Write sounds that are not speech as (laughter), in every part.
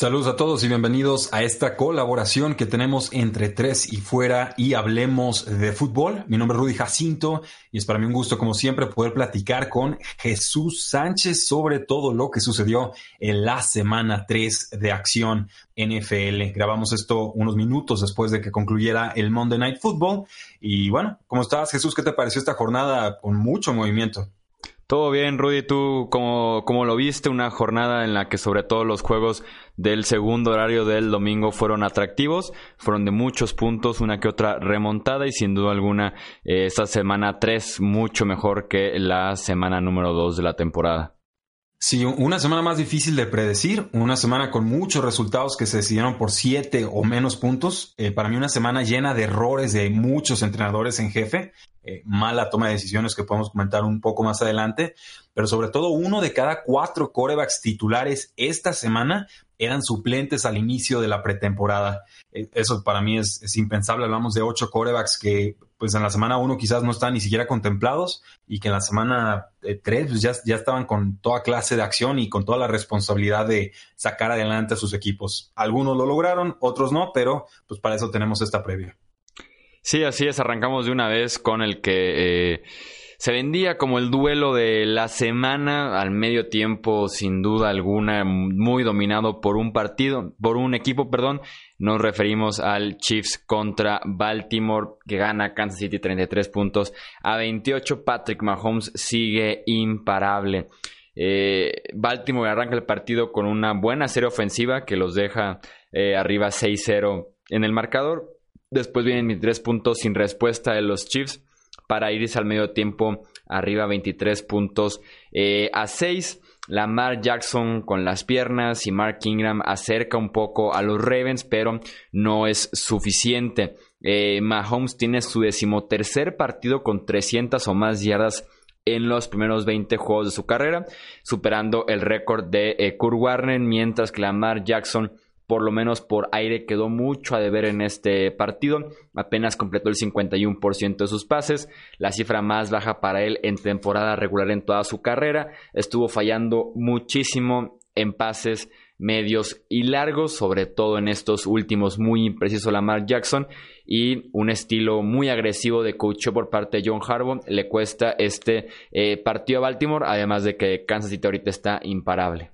Saludos a todos y bienvenidos a esta colaboración que tenemos entre Tres y Fuera y Hablemos de Fútbol. Mi nombre es Rudy Jacinto y es para mí un gusto, como siempre, poder platicar con Jesús Sánchez sobre todo lo que sucedió en la semana 3 de Acción NFL. Grabamos esto unos minutos después de que concluyera el Monday Night Football. Y bueno, ¿cómo estás, Jesús? ¿Qué te pareció esta jornada con mucho movimiento? Todo bien, Rudy. ¿Tú cómo, cómo, lo viste? Una jornada en la que sobre todo los juegos del segundo horario del domingo fueron atractivos, fueron de muchos puntos, una que otra remontada y sin duda alguna eh, esta semana 3 mucho mejor que la semana número 2 de la temporada. Sí, una semana más difícil de predecir, una semana con muchos resultados que se decidieron por siete o menos puntos. Eh, para mí una semana llena de errores de muchos entrenadores en jefe. Eh, mala toma de decisiones que podemos comentar un poco más adelante, pero sobre todo uno de cada cuatro corebacks titulares esta semana eran suplentes al inicio de la pretemporada. Eh, eso para mí es, impensable. Hablamos de ocho corebacks que pues en la semana uno quizás no están ni siquiera contemplados y que en la semana eh, tres pues ya, ya estaban con toda clase de acción y con toda la responsabilidad de sacar adelante a sus equipos. Algunos lo lograron, otros no, pero pues para eso tenemos esta previa. Sí, así es. Arrancamos de una vez con el que eh, se vendía como el duelo de la semana al medio tiempo, sin duda alguna, muy dominado por un partido, por un equipo, perdón. Nos referimos al Chiefs contra Baltimore, que gana Kansas City 33 puntos a 28. Patrick Mahomes sigue imparable. Eh, Baltimore arranca el partido con una buena serie ofensiva que los deja eh, arriba 6-0 en el marcador Después vienen mis tres puntos sin respuesta de los Chiefs para irse al medio tiempo arriba 23 puntos eh, a 6. Lamar Jackson con las piernas y Mark Ingram acerca un poco a los Ravens, pero no es suficiente. Eh, Mahomes tiene su decimotercer partido con 300 o más yardas en los primeros 20 juegos de su carrera, superando el récord de eh, Kurt Warner, mientras que Lamar Jackson por lo menos por aire quedó mucho a deber en este partido. Apenas completó el 51% de sus pases, la cifra más baja para él en temporada regular en toda su carrera. Estuvo fallando muchísimo en pases medios y largos, sobre todo en estos últimos muy impreciso Lamar Jackson y un estilo muy agresivo de coach por parte de John Harbaugh le cuesta este eh, partido a Baltimore, además de que Kansas City ahorita está imparable.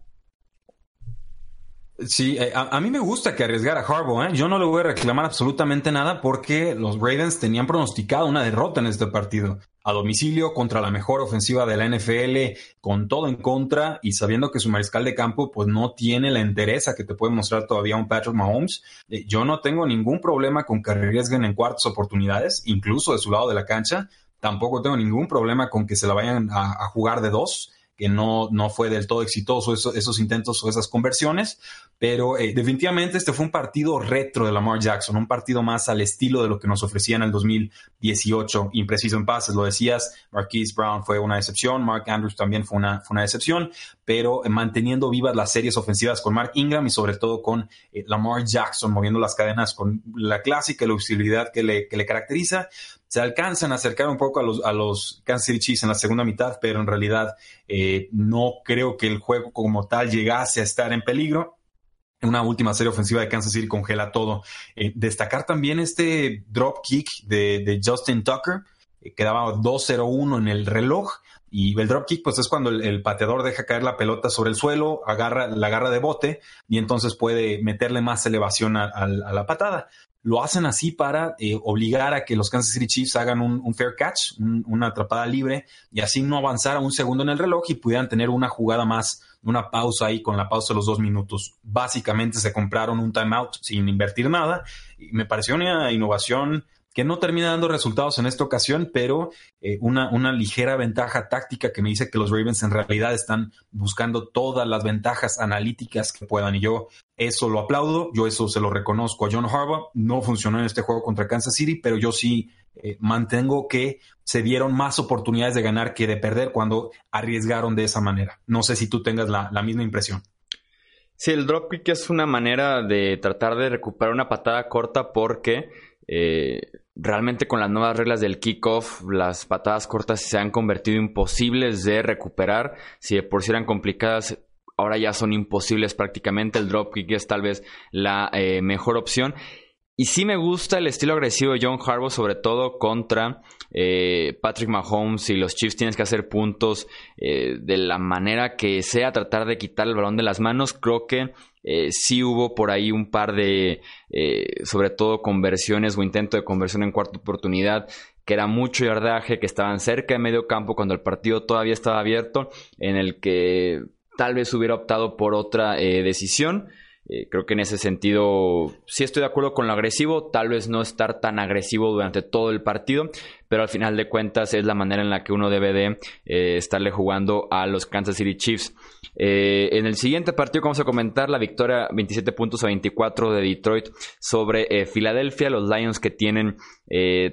Sí, eh, a, mí me gusta que arriesgara Harbaugh. ¿eh? Yo no le voy a reclamar absolutamente nada porque los Ravens tenían pronosticado una derrota en este partido. A domicilio contra la mejor ofensiva de la NFL, con todo en contra y sabiendo que su mariscal de campo pues no tiene la entereza que te puede mostrar todavía un Patrick Mahomes. Eh, yo no tengo ningún problema con que arriesguen en cuartas oportunidades, incluso de su lado de la cancha. Tampoco tengo ningún problema con que se la vayan a jugar de dos que no, no fue del todo exitoso esos intentos o esas conversiones, pero eh, definitivamente este fue un partido retro de Lamar Jackson, un partido más al estilo de lo que nos ofrecía en el 2018, impreciso en pases, lo decías, Marquise Brown fue una excepción, Mark Andrews también fue una, fue una excepción, pero manteniendo vivas las series ofensivas con Mark Ingram y sobre todo con eh, Lamar Jackson, moviendo las cadenas con la clásica elusividad que le, que le caracteriza se alcanzan a acercar un poco a los, a los Kansas City Chiefs en la segunda mitad, pero en realidad eh, no creo que el juego como tal llegase a estar en peligro. Una última serie ofensiva de Kansas City congela todo. Eh, destacar también este drop kick de, Justin Tucker, eh, quedaba 2-0-1 en el reloj. Y el drop kick, pues es cuando el, pateador deja caer la pelota sobre el suelo, agarra, la agarra de bote y entonces puede meterle más elevación a la patada lo hacen así para eh, obligar a que los Kansas City Chiefs hagan un, fair catch, una atrapada libre, y así no avanzar a un segundo en el reloj y pudieran tener una jugada más, una pausa ahí con la pausa de los dos minutos. Básicamente se compraron un timeout sin invertir nada, y me pareció una innovación que no termina dando resultados en esta ocasión, pero eh, una, una ligera ventaja táctica que me dice que los Ravens en realidad están buscando todas las ventajas analíticas que puedan. Y yo eso lo aplaudo, yo eso se lo reconozco a John Harbaugh. No funcionó en este juego contra Kansas City, pero yo sí eh, mantengo que se dieron más oportunidades de ganar que de perder cuando arriesgaron de esa manera. No sé si tú tengas la, misma impresión. Sí, el dropkick es una manera de tratar de recuperar una patada corta porque eh, realmente con las nuevas reglas del kickoff, las patadas cortas se han convertido imposibles de recuperar. Si de por sí eran complicadas, ahora ya son imposibles prácticamente. El dropkick es tal vez la eh, mejor opción. Y sí me gusta el estilo agresivo de John Harbaugh, sobre todo contra eh, Patrick Mahomes y los Chiefs. Tienes que hacer puntos eh, de la manera que sea, tratar de quitar el balón de las manos. Creo que eh, sí hubo por ahí un par de, sobre todo, conversiones o intento de conversión en cuarta oportunidad que era mucho yardaje, que estaban cerca de medio campo cuando el partido todavía estaba abierto, en el que tal vez hubiera optado por otra decisión. Eh, creo que en ese sentido sí estoy de acuerdo con lo agresivo, tal vez no estar tan agresivo durante todo el partido, pero al final de cuentas es la manera en la que uno debe de eh, estarle jugando a los Kansas City Chiefs. Eh, en el siguiente partido vamos a comentar la victoria 27 puntos a 24 de Detroit sobre eh, Filadelfia, los Lions que tienen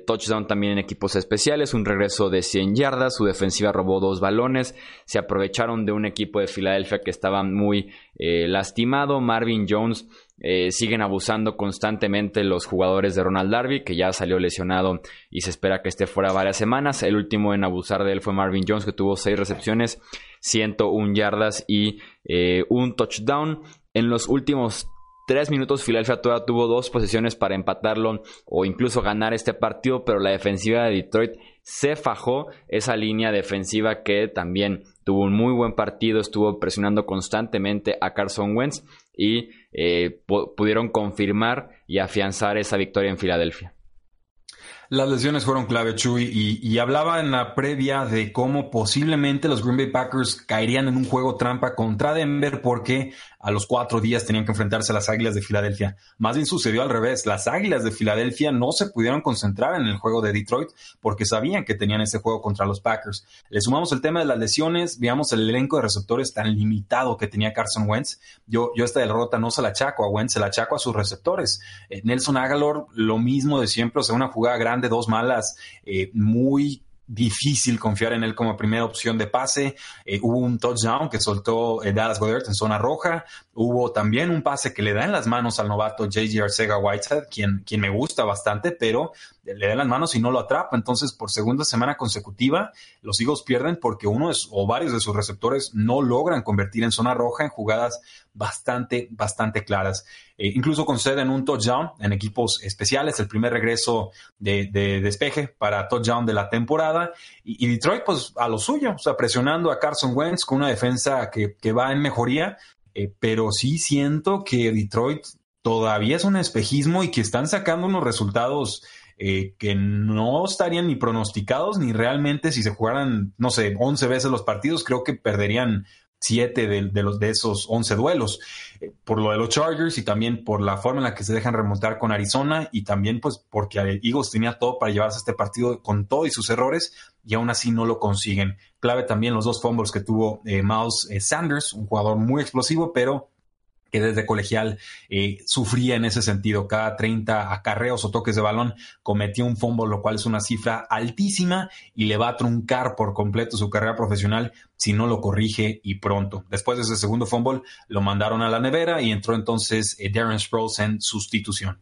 touchdown también en equipos especiales, un regreso de 100 yardas, su defensiva robó dos balones, se aprovecharon de un equipo de Filadelfia que estaba muy lastimado, Marvin Jones eh, siguen abusando constantemente los jugadores de Ronald Darby, que ya salió lesionado y se espera que esté fuera varias semanas. El último en abusar de él fue Marvin Jones, que tuvo 6 recepciones, 101 yardas y eh, un touchdown. En los últimos 3 minutos, Philadelphia todavía tuvo dos posiciones para empatarlo o incluso ganar este partido, pero la defensiva de Detroit se fajó esa línea defensiva que también tuvo un muy buen partido, estuvo presionando constantemente a Carson Wentz y eh, pudieron confirmar y afianzar esa victoria en Filadelfia. Las lesiones fueron clave, Chuy, y, hablaba en la previa de cómo posiblemente los Green Bay Packers caerían en un juego trampa contra Denver porque a los cuatro días tenían que enfrentarse a las Águilas de Filadelfia. Más bien sucedió al revés. Las Águilas de Filadelfia no se pudieron concentrar en el juego de Detroit porque sabían que tenían ese juego contra los Packers. Le sumamos el tema de las lesiones, veamos el elenco de receptores tan limitado que tenía Carson Wentz. Yo, yo esta derrota no se la achaco a Wentz, se la achaco a sus receptores. Eh, Nelson Agalor, lo mismo de siempre, o sea, una jugada grande, dos malas, eh, muy difícil confiar en él como primera opción de pase. Eh, hubo un touchdown que soltó eh, Dallas Goddard en zona roja. Hubo también un pase que le da en las manos al novato JJ Arcega Whitehead, quien, quien me gusta bastante, pero le da en las manos y no lo atrapa. Entonces, por segunda semana consecutiva, los Eagles pierden porque uno o varios de sus receptores no logran convertir en zona roja en jugadas bastante, bastante claras. Eh, incluso conceden un touchdown en equipos especiales, el primer regreso de, despeje para touchdown de la temporada. Y, Detroit, pues a lo suyo, o sea, presionando a Carson Wentz con una defensa que, va en mejoría. Eh, pero sí siento que Detroit todavía es un espejismo y que están sacando unos resultados eh, que no estarían ni pronosticados ni realmente si se jugaran, no sé, 11 veces los partidos, creo que perderían siete de, los, de esos 11 duelos. Eh, por lo de los Chargers y también por la forma en la que se dejan remontar con Arizona y también pues porque Eagles tenía todo para llevarse este partido con todo y sus errores y aún así no lo consiguen. Clave también los dos fumbles que tuvo eh, Miles eh, Sanders, un jugador muy explosivo, pero que desde colegial eh, sufría en ese sentido. Cada 30 acarreos o toques de balón cometió un fumble, lo cual es una cifra altísima y le va a truncar por completo su carrera profesional si no lo corrige y pronto. Después de ese segundo fumble, lo mandaron a la nevera y entró entonces eh, Darren Sproles en sustitución.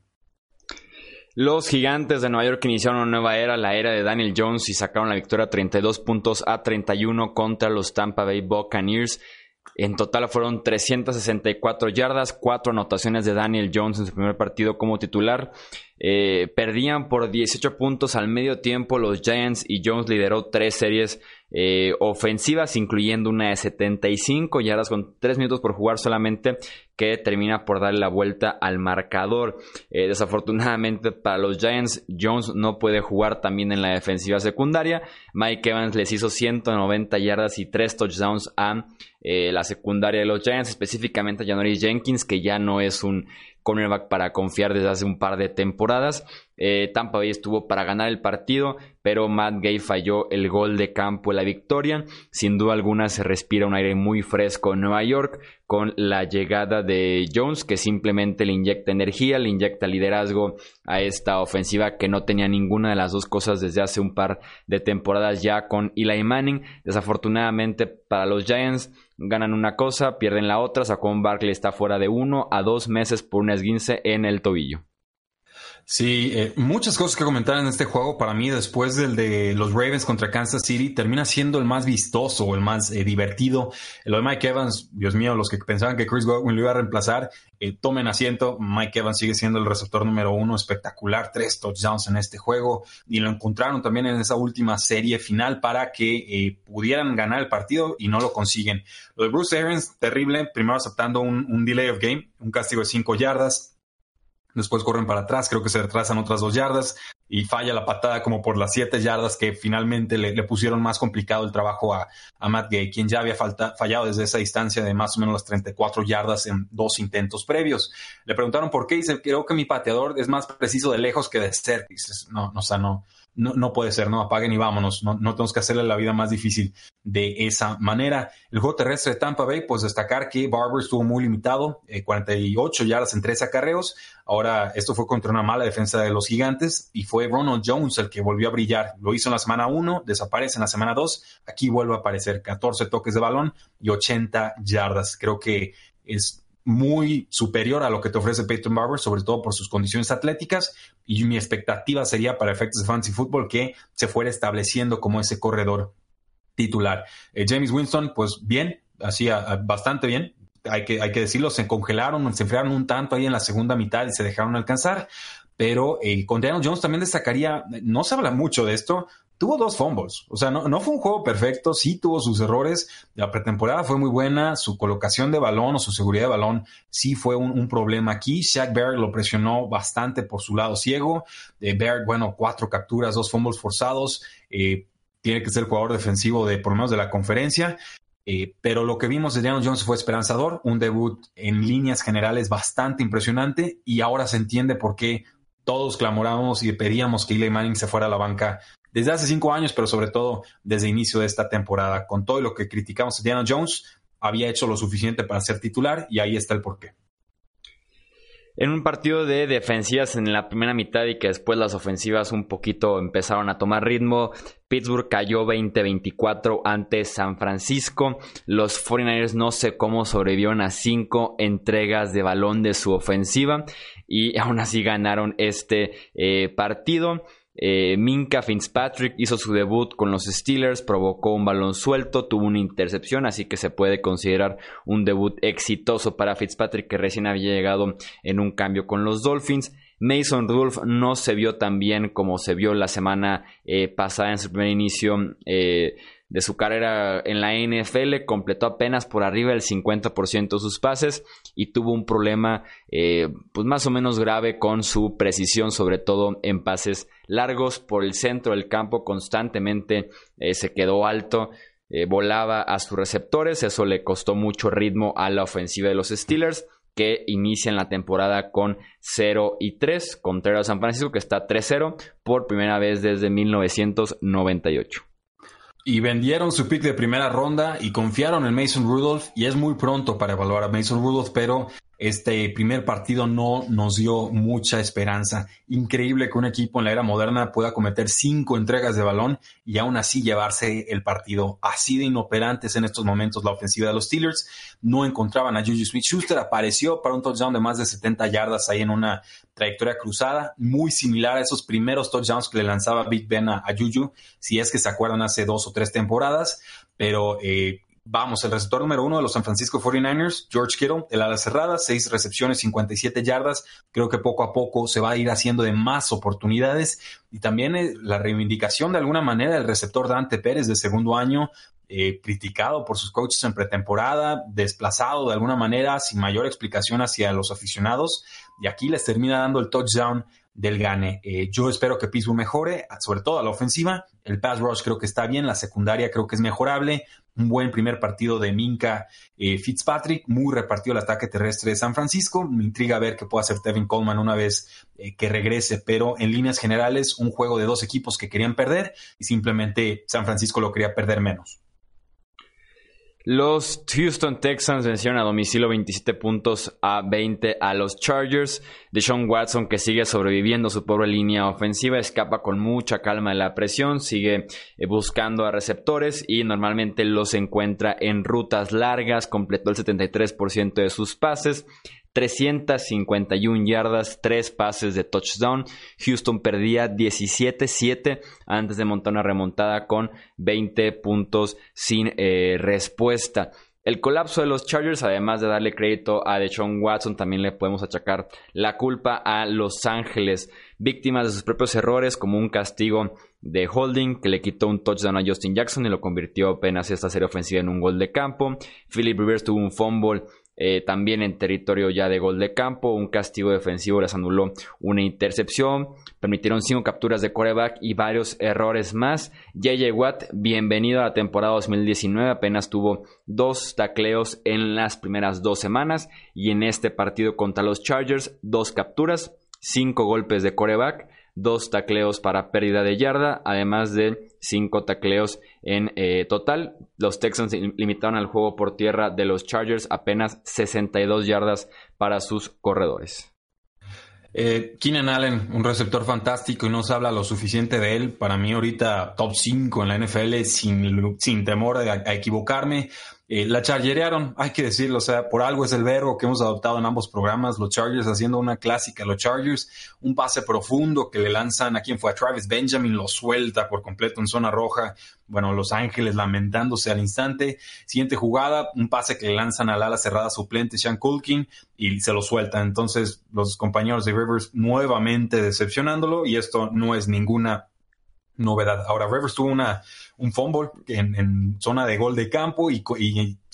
Los gigantes de Nueva York iniciaron una nueva era, la era de Daniel Jones, y sacaron la victoria 32 puntos a 31 contra los Tampa Bay Buccaneers. En total fueron 364 yardas, cuatro anotaciones de Daniel Jones en su primer partido como titular. Eh, perdían por 18 puntos al medio tiempo los Giants y Jones lideró tres series eh, ofensivas, incluyendo una de 75 yardas con 3 minutos por jugar solamente, que termina por darle la vuelta al marcador. Eh, desafortunadamente para los Giants, Jones no puede jugar también en la defensiva secundaria. Mike Evans les hizo 190 yardas y 3 touchdowns a la secundaria de los Giants, específicamente a Janoris Jenkins, que ya no es un cornerback para confiar desde hace un par de temporadas. Eh, Tampa Bay estuvo para ganar el partido, pero Matt Gay falló el gol de campo la victoria. Sin duda alguna se respira un aire muy fresco en Nueva York con la llegada de Jones, que simplemente le inyecta energía, le inyecta liderazgo a esta ofensiva que no tenía ninguna de las dos cosas desde hace un par de temporadas ya con Eli Manning. Desafortunadamente para los Giants ganan una cosa, pierden la otra. Saquon Barkley está fuera de uno a dos meses por un esguince en el tobillo. Sí, eh, muchas cosas que comentar en este juego. Para mí, después del de los Ravens contra Kansas City, termina siendo el más vistoso el más eh, divertido. Lo de Mike Evans, Dios mío, los que pensaban que Chris Godwin lo iba a reemplazar, eh, tomen asiento. Mike Evans sigue siendo el receptor número uno, espectacular, tres touchdowns en este juego. Y lo encontraron también en esa última serie final para que pudieran ganar el partido y no lo consiguen. Lo de Bruce Arians, terrible. Primero aceptando un delay of game, un castigo de cinco yardas Después corren para atrás, creo que se retrasan otras dos yardas y falla la patada como por las siete yardas que finalmente le, pusieron más complicado el trabajo a, Matt Gay, quien ya había fallado desde esa distancia de más o menos las 34 yardas en dos intentos previos. Le preguntaron por qué y dice, creo que mi pateador es más preciso de lejos que de cerca. No, no, o sea, no, no, no puede ser, no, apaguen y vámonos, no, no tenemos que hacerle la vida más difícil de esa manera. El juego terrestre de Tampa Bay, pues destacar que Barber estuvo muy limitado, 48 eh, yardas en tres acarreos. Ahora, esto fue contra una mala defensa de los gigantes y fue Ronald Jones el que volvió a brillar. Lo hizo en la semana 1, desaparece en la semana 2, aquí vuelve a aparecer 14 toques de balón y 80 yardas. Creo que es muy superior a lo que te ofrece Peyton Barber, sobre todo por sus condiciones atléticas. Y mi expectativa sería para efectos de fantasy fútbol que se fuera estableciendo como ese corredor titular. Eh, James Winston, pues bien, hacía bastante bien. Hay que, hay que decirlo, se congelaron, se enfriaron un tanto ahí en la segunda mitad y se dejaron alcanzar. Pero eh, con Jones también destacaría, no se habla mucho de esto, tuvo dos fumbles. O sea, no, fue un juego perfecto, sí tuvo sus errores. La pretemporada fue muy buena, su colocación de balón o su seguridad de balón sí fue un, problema aquí. Shaq Barrett lo presionó bastante por su lado ciego. Eh, bueno, cuatro capturas, dos fumbles forzados. Eh, tiene que ser el jugador defensivo de por lo menos de la conferencia. Eh, pero lo que vimos de Daniel Jones fue esperanzador, un debut en líneas generales bastante impresionante y ahora se entiende por qué todos clamoramos y pedíamos que Eli Manning se fuera a la banca desde hace cinco años, pero sobre todo desde el inicio de esta temporada. Con todo lo que criticamos a Diana Jones, había hecho lo suficiente para ser titular y ahí está el porqué. En un partido de defensivas en la primera mitad y que después las ofensivas un poquito empezaron a tomar ritmo, Pittsburgh cayó 20-24 ante San Francisco. Los 49ers no sé cómo sobrevivieron a cinco entregas de balón de su ofensiva y aún así ganaron este eh, partido. Eh, Minka Fitzpatrick hizo su debut con los Steelers, provocó un balón suelto, tuvo una intercepción, así que se puede considerar un debut exitoso para Fitzpatrick que recién había llegado en un cambio con los Dolphins. Mason Rudolph no se vio tan bien como se vio la semana eh, pasada en su primer inicio. Eh, de su carrera en la NFL, completó apenas por arriba del 50% de sus pases y tuvo un problema eh, pues más o menos grave con su precisión, sobre todo en pases largos por el centro del campo, constantemente eh, se quedó alto. Eh, volaba a sus receptores, eso le costó mucho ritmo a la ofensiva de los Steelers que inician la temporada con 0 y 3, contrario a San Francisco que está 3-0 por primera vez desde 1998 y vendieron su pick de primera ronda y confiaron en Mason Rudolph y es muy pronto para evaluar a Mason Rudolph, pero este primer partido no nos dio mucha esperanza. Increíble que un equipo en la era moderna pueda cometer cinco entregas de balón y aún así llevarse el partido. Así de inoperantes en estos momentos la ofensiva de los Steelers. No encontraban a Juju Smith-Schuster. Apareció para un touchdown de más de 70 yardas ahí en una trayectoria cruzada, muy similar a esos primeros touchdowns que le lanzaba Big Ben a, Juju, si es que se acuerdan hace dos o tres temporadas. Pero eh, Vamos, el receptor número uno de los San Francisco 49ers, George Kittle, el ala cerrada, seis recepciones, 57 yardas. Creo que poco a poco se va a ir haciendo de más oportunidades. Y también eh, la reivindicación de alguna manera del receptor Dante Pérez de segundo año, eh, criticado por sus coaches en pretemporada, desplazado de alguna manera, sin mayor explicación hacia los aficionados. Y aquí les termina dando el touchdown del gane. Eh, yo espero que Pittsburgh mejore, sobre todo a la ofensiva. El pass rush creo que está bien, la secundaria creo que es mejorable. Un buen primer partido de Minka eh, Fitzpatrick, muy repartido el ataque terrestre de San Francisco. Me intriga ver qué puede hacer Tevin Coleman una vez eh, que regrese, pero en líneas generales, un juego de dos equipos que querían perder y simplemente San Francisco lo quería perder menos. Los Houston Texans vencieron a domicilio 27 puntos a 20 a los Chargers. Deshaun Watson, que sigue sobreviviendo su pobre línea ofensiva, escapa con mucha calma de la presión, sigue eh, buscando a receptores y normalmente los encuentra en rutas largas. Completó el 73% de sus pases. 351 yardas, 3 pases de touchdown. Houston perdía 17-7 antes de montar una remontada con 20 puntos sin eh, respuesta. El colapso de los Chargers, además de darle crédito a Deshaun Watson, también le podemos achacar la culpa a Los Ángeles, víctimas de sus propios errores, como un castigo de holding que le quitó un touchdown a Justin Jackson y lo convirtió apenas esta serie ofensiva en un gol de campo. Philip Rivers tuvo un fumble eh, también en territorio ya de gol de campo, un castigo defensivo les anuló una intercepción, permitieron cinco capturas de coreback y varios errores más. JJ Watt, bienvenido a la temporada 2019, apenas tuvo dos tacleos en las primeras dos semanas y en este partido contra los Chargers, dos capturas, cinco golpes de coreback dos tacleos para pérdida de yarda, además de cinco tacleos en eh, total. Los Texans limitaron al juego por tierra de los Chargers apenas 62 yardas para sus corredores. Eh, Keenan Allen, un receptor fantástico y no se habla lo suficiente de él. Para mí ahorita top 5 en la NFL sin, sin temor a equivocarme. Eh, la chargerearon, hay que decirlo, o sea, por algo es el verbo que hemos adoptado en ambos programas, los Chargers haciendo una clásica, los Chargers, un pase profundo que le lanzan a quien fue a Travis Benjamin, lo suelta por completo en zona roja, bueno, Los Ángeles lamentándose al instante, siguiente jugada, un pase que le lanzan al ala cerrada suplente Sean Culkin y se lo suelta, entonces los compañeros de Rivers nuevamente decepcionándolo y esto no es ninguna novedad. Ahora, Rivers tuvo una, un fumble en, zona de gol de campo y,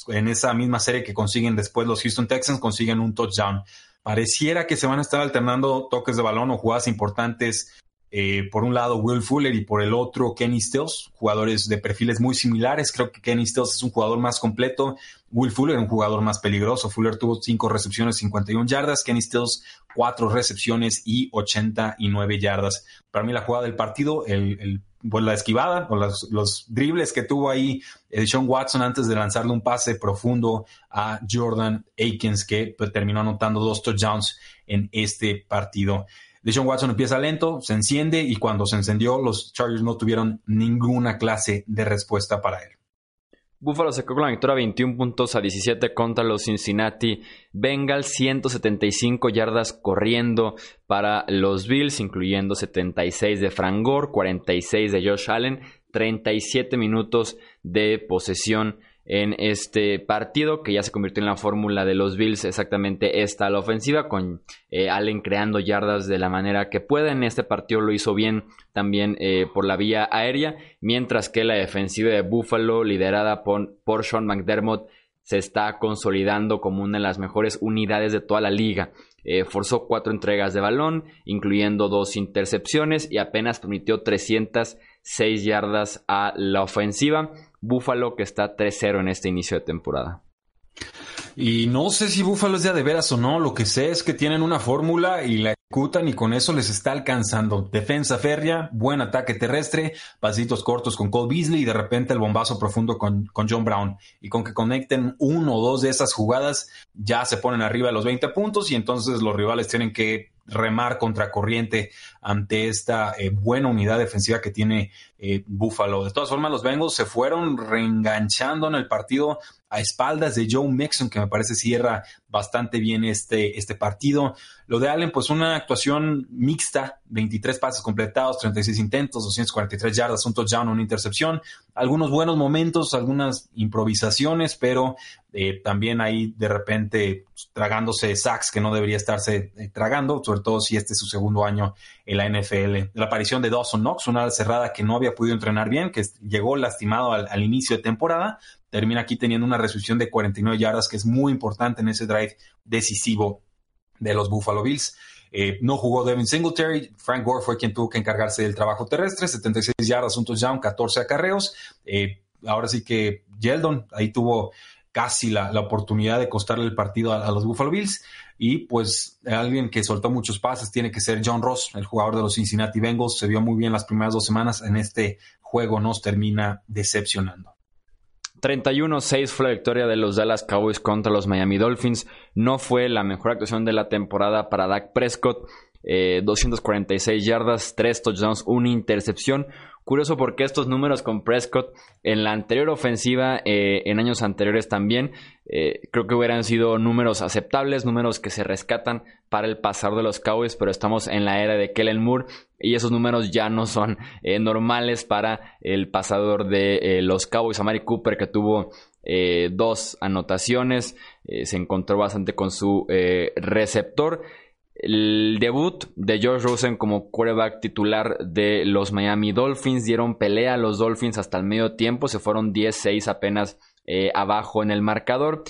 en esa misma serie que consiguen después los Houston Texans consiguen un touchdown. Pareciera que se van a estar alternando toques de balón o jugadas importantes. Eh, por un lado Will Fuller y por el otro Kenny Stills, jugadores de perfiles muy similares. Creo que Kenny Stills es un jugador más completo. Will Fuller un jugador más peligroso. Fuller tuvo cinco recepciones, 51 yardas. Kenny Stills cuatro recepciones y 89 yardas. Para mí la jugada del partido, el, pues la esquivada o los, dribles que tuvo ahí eh, Sean Watson antes de lanzarle un pase profundo a Jordan Aikens que pues, terminó anotando dos touchdowns en este partido. Deshaun Watson empieza lento, se enciende y cuando se encendió los Chargers no tuvieron ninguna clase de respuesta para él. Buffalo se con la victoria 21 puntos a 17 contra los Cincinnati Bengals, 175 yardas corriendo para los Bills, incluyendo 76 de Frank Gore, 46 de Josh Allen, 37 minutos de posesión en este partido que ya se convirtió en la fórmula de los Bills exactamente esta la ofensiva con eh, Allen creando yardas de la manera que puede en este partido lo hizo bien también eh, por la vía aérea mientras que la defensiva de Buffalo liderada por, por Sean McDermott se está consolidando como una de las mejores unidades de toda la liga. Eh, forzó cuatro entregas de balón, incluyendo dos intercepciones y apenas permitió 306 yardas a la ofensiva. Buffalo que está 3-0 en este inicio de temporada. Y no sé si Buffalo es ya de veras o no, lo que sé es que tienen una fórmula y la ejecutan y con eso les está alcanzando. Defensa férrea, buen ataque terrestre, pasitos cortos con Cole Beasley y de repente el bombazo profundo con, con John Brown. Y con que conecten uno o dos de esas jugadas, ya se ponen arriba de los 20 puntos y entonces los rivales tienen que remar contra corriente ante esta eh, buena unidad defensiva que tiene eh, Buffalo. De todas formas, los Bengals se fueron reenganchando en el partido a espaldas de Joe Mixon, que me parece cierra bastante bien este, este partido. Lo de Allen, pues una actuación mixta, 23 pases completados, 36 intentos, 243 yardas, un touchdown, una intercepción, algunos buenos momentos, algunas improvisaciones, pero eh, también ahí de repente tragándose sacks que no debería estarse eh, tragando, sobre todo si este es su segundo año la NFL. La aparición de Dawson Knox, una cerrada que no había podido entrenar bien, que llegó lastimado al, inicio de temporada, termina aquí teniendo una recepción de 49 yardas, que es muy importante en ese drive decisivo de los Buffalo Bills. Eh, no jugó Devin Singletary, Frank Gore fue quien tuvo que encargarse del trabajo terrestre, 76 yardas, un touchdown, 14 acarreos. Eh, ahora sí que Yeldon. Ahí tuvo casi la, oportunidad de costarle el partido a, los Buffalo Bills. Y pues alguien que soltó muchos pases tiene que ser John Ross, el jugador de los Cincinnati Bengals. Se vio muy bien las primeras dos semanas. En este juego nos termina decepcionando. 31-6 fue la victoria de los Dallas Cowboys contra los Miami Dolphins. No fue la mejor actuación de la temporada para Dak Prescott. 246 eh, yardas, 3 touchdowns, una intercepción. Curioso porque estos números con Prescott en la anterior ofensiva, eh, en años anteriores también, eh, creo que hubieran sido números aceptables, números que se rescatan para el pasador de los Cowboys, pero estamos en la era de Kellen Moore y esos números ya no son normales para el pasador de los Cowboys, Amari Cooper, que tuvo dos anotaciones, se encontró bastante con su receptor. El debut de George Rosen como quarterback titular de los Miami Dolphins dieron pelea a los Dolphins hasta el medio tiempo, se fueron 10-6 apenas eh, abajo en el marcador.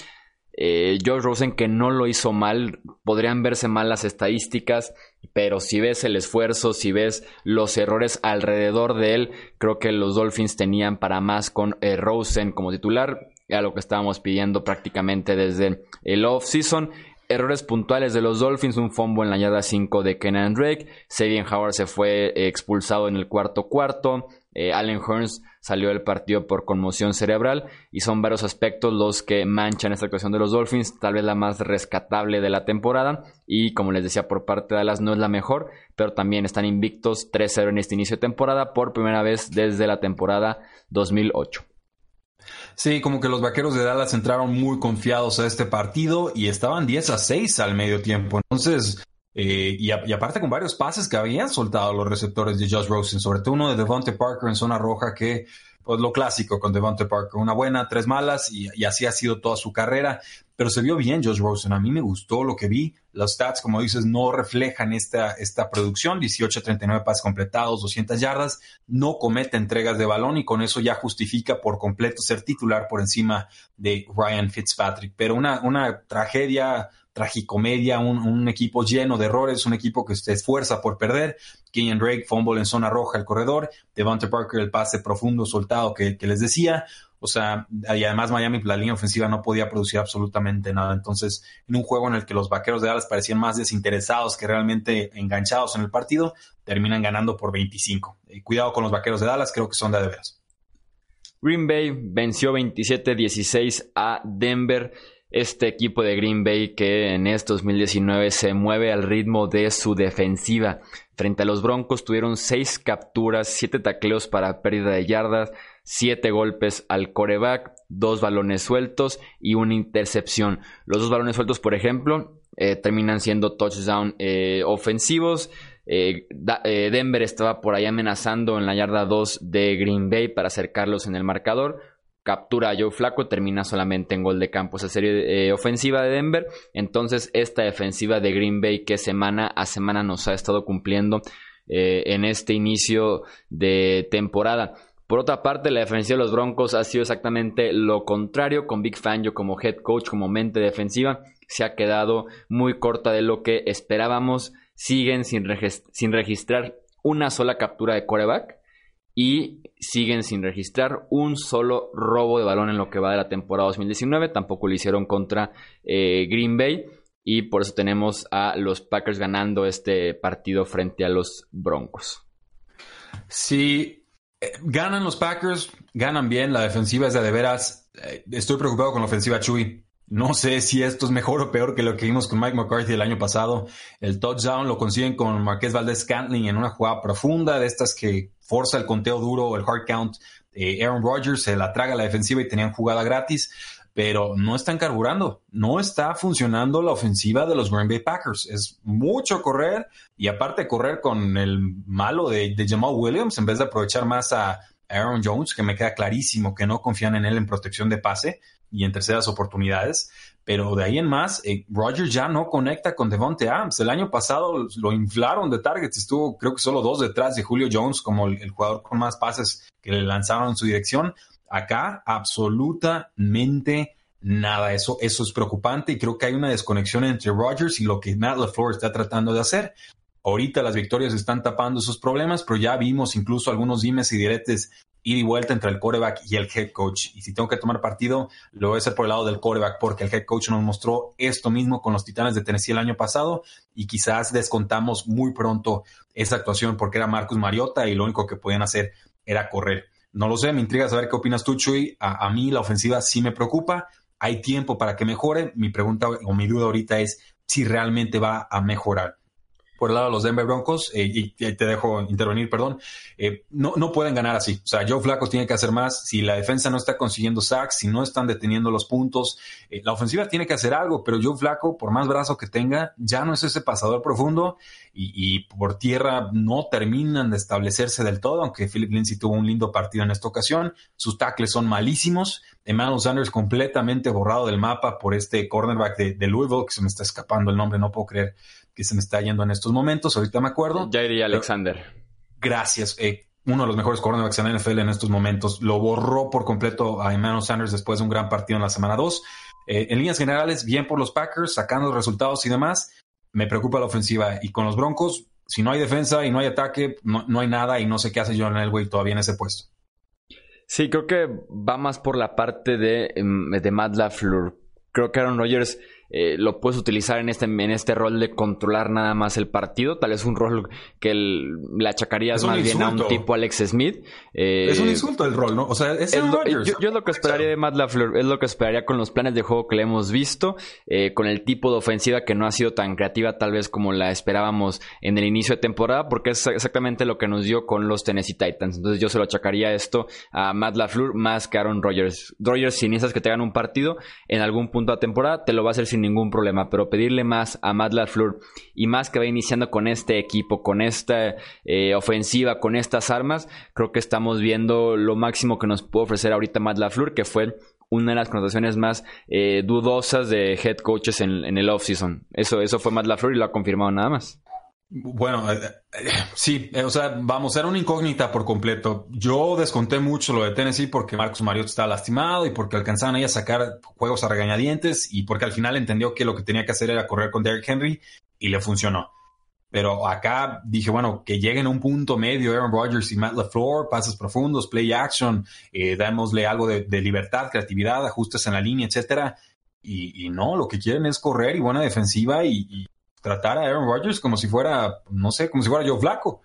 Eh, George Rosen que no lo hizo mal, podrían verse mal las estadísticas, pero si ves el esfuerzo, si ves los errores alrededor de él, creo que los Dolphins tenían para más con eh, Rosen como titular, a lo que estábamos pidiendo prácticamente desde el off-season. Errores puntuales de los Dolphins, un fombo en la yarda 5 de Kenan Drake, Sabian Howard se fue eh, expulsado en el cuarto cuarto, eh, Allen Hearns salió del partido por conmoción cerebral. Y son varios aspectos los que manchan esta actuación de los Dolphins, tal vez la más rescatable de la temporada. Y como les decía por parte de Dallas no es la mejor, pero también están invictos 3-0 en este inicio de temporada por primera vez desde la temporada 2008. Sí, como que los vaqueros de Dallas entraron muy confiados a este partido y estaban 10 a 6 al medio tiempo. Entonces, eh, y, aparte con varios pases que habían soltado los receptores de Josh Rosen, sobre todo uno de Devonte Parker en zona roja que pues lo clásico con Devontae Parker, una buena, tres malas y, así ha sido toda su carrera. Pero se vio bien Josh Rosen, a mí me gustó lo que vi. Los stats, como dices, no reflejan esta, esta producción, 18-39 pases completados, 200 yardas, no comete entregas de balón y con eso ya justifica por completo ser titular por encima de Ryan Fitzpatrick. Pero una, una tragedia tragicomedia, un, un, equipo lleno de errores, un equipo que se esfuerza por perder. Kenyon Drake, fumble en zona roja, el corredor. Devante Parker, el pase profundo soltado que, les decía. O sea, y además Miami, la línea ofensiva no podía producir absolutamente nada. Entonces, en un juego en el que los vaqueros de Dallas parecían más desinteresados que realmente enganchados en el partido, terminan ganando por 25. Eh, cuidado con los vaqueros de Dallas, creo que son de, veras. Green Bay venció 27-16 a Denver este equipo de Green Bay que en este 2019 se mueve al ritmo de su defensiva. Frente a los Broncos tuvieron seis capturas, siete tacleos para pérdida de yardas, siete golpes al coreback, dos balones sueltos y una intercepción. Los dos balones sueltos, por ejemplo, eh, terminan siendo touchdown eh, ofensivos. Eh, Denver estaba por ahí amenazando en la yarda 2 de Green Bay para acercarlos en el marcador captura a Joe Flaco, termina solamente en gol de campo esa serie ofensiva de Denver. Entonces, esta defensiva de Green Bay que semana a semana nos ha estado cumpliendo en este inicio de temporada. Por otra parte, la defensiva de los Broncos ha sido exactamente lo contrario, con Big Fangio como head coach, como mente defensiva, se ha quedado muy corta de lo que esperábamos. Siguen sin, registrar una sola captura de coreback y siguen sin registrar un solo robo de balón en lo que va de la temporada 2019. Tampoco lo hicieron contra eh, Green Bay y por eso tenemos a los Packers ganando este partido frente a los Broncos. Eh, ganan los Packers, ganan bien, la defensiva es de, veras. Eh, estoy preocupado con la ofensiva Chuy. No sé si esto es mejor o peor que lo que vimos con Mike McCarthy el año pasado. El touchdown lo consiguen con Marqués Valdez Scantling en una jugada profunda de estas que forza el conteo duro o el hard count. Aaron Rodgers se la traga a la defensiva y tenían jugada gratis, pero no están carburando. No está funcionando la ofensiva de los Green Bay Packers. Es mucho correr y aparte correr con el malo de, de Jamal Williams en vez de aprovechar más a Aaron Jones, que me queda clarísimo que no confían en él en protección de pase y en terceras oportunidades. Pero de ahí en más, eh, Rogers ya no conecta con Devonte Adams. El año pasado lo inflaron de targets. Estuvo, creo que solo dos detrás de Julio Jones como el, jugador con más pases que le lanzaron en su dirección. Acá, absolutamente nada. Eso, eso es preocupante y creo que hay una desconexión entre Rogers y lo que Matt LaFleur está tratando de hacer. Ahorita las victorias están tapando esos problemas, pero ya vimos incluso algunos dimes y diretes ida y vuelta entre el quarterback y el head coach. Y si tengo que tomar partido, lo voy a hacer por el lado del quarterback porque el head coach nos mostró esto mismo con los Titanes de Tennessee el año pasado y quizás descontamos muy pronto esa actuación porque era Marcus Mariota y lo único que podían hacer era correr. No lo sé, me intriga saber qué opinas tú, Chuy. A, a mí la ofensiva sí me preocupa. Hay tiempo para que mejore. Mi pregunta o mi duda ahorita es si realmente va a mejorar por el lado de los Denver Broncos, eh, y, te dejo intervenir, perdón, eh, no, no pueden ganar así. O sea, Joe Flaco tiene que hacer más. Si la defensa no está consiguiendo sacks, si no están deteniendo los puntos, eh, la ofensiva tiene que hacer algo, pero Joe Flaco, por más brazo que tenga, ya no es ese pasador profundo y, por tierra no terminan de establecerse del todo, aunque Philip Lindsay tuvo un lindo partido en esta ocasión. Sus tackles son malísimos. Emmanuel Sanders completamente borrado del mapa por este cornerback de Louisville, que se me está escapando el nombre, no puedo creer que se me está yendo en estos momentos, ahorita me acuerdo. Jairi Alexander. gracias. Eh, uno de los mejores cornerbacks en la NFL en estos momentos. Lo borró por completo a Emmanuel Sanders después de un gran partido en la semana 2. Eh, en líneas generales, bien por los Packers, sacando resultados y demás. Me preocupa la ofensiva. Y con los Broncos, si no hay defensa y no hay ataque, no, hay nada y no sé qué hace John Elway todavía en ese puesto. Sí, creo que va más por la parte de, em, de Matt LaFleur. Creo que Aaron Rodgers eh, lo puedes utilizar en este, en este rol de controlar nada más el partido. Tal vez un rol que le achacarías más bien a un tipo Alex Smith. Eh, es un insulto el rol, ¿no? O sea, es, lo, yo, es lo que esperaría de Matt LaFleur, es lo que esperaría con los planes de juego que le hemos visto, eh, con el tipo de ofensiva que no ha sido tan creativa tal vez como la esperábamos en el inicio de temporada, porque es exactamente lo que nos dio con los Tennessee Titans. Entonces yo se lo achacaría esto a Matt LaFleur más que a Aaron Rodgers. Rodgers, si necesitas que te hagan un partido en algún punto de la temporada, te lo va a hacer sin ningún problema, pero pedirle más a Matt LaFleur y más que va iniciando con este equipo, con esta eh, ofensiva, con estas armas, creo que estamos viendo lo máximo que nos puede ofrecer ahorita Matt LaFleur, que fue una de las connotaciones más eh, dudosas de head coaches en, en el offseason. Eso, eso fue Matt LaFleur y lo ha confirmado nada más. Bueno, eh, eh, sí, eh, o sea, vamos, era una incógnita por completo. Yo desconté mucho lo de Tennessee porque Marcus Mariota estaba lastimado y porque alcanzaban ahí a sacar juegos a regañadientes y porque al final entendió que lo que tenía que hacer era correr con Derrick Henry y le funcionó. Pero acá dije, bueno, que lleguen a un punto medio Aaron Rodgers y Matt LaFleur, pases profundos, play action, démosle algo de, libertad, creatividad, ajustes en la línea, etcétera. Y, no, lo que quieren es correr y buena defensiva y tratar a Aaron Rodgers como si fuera, no sé, como si fuera yo flaco.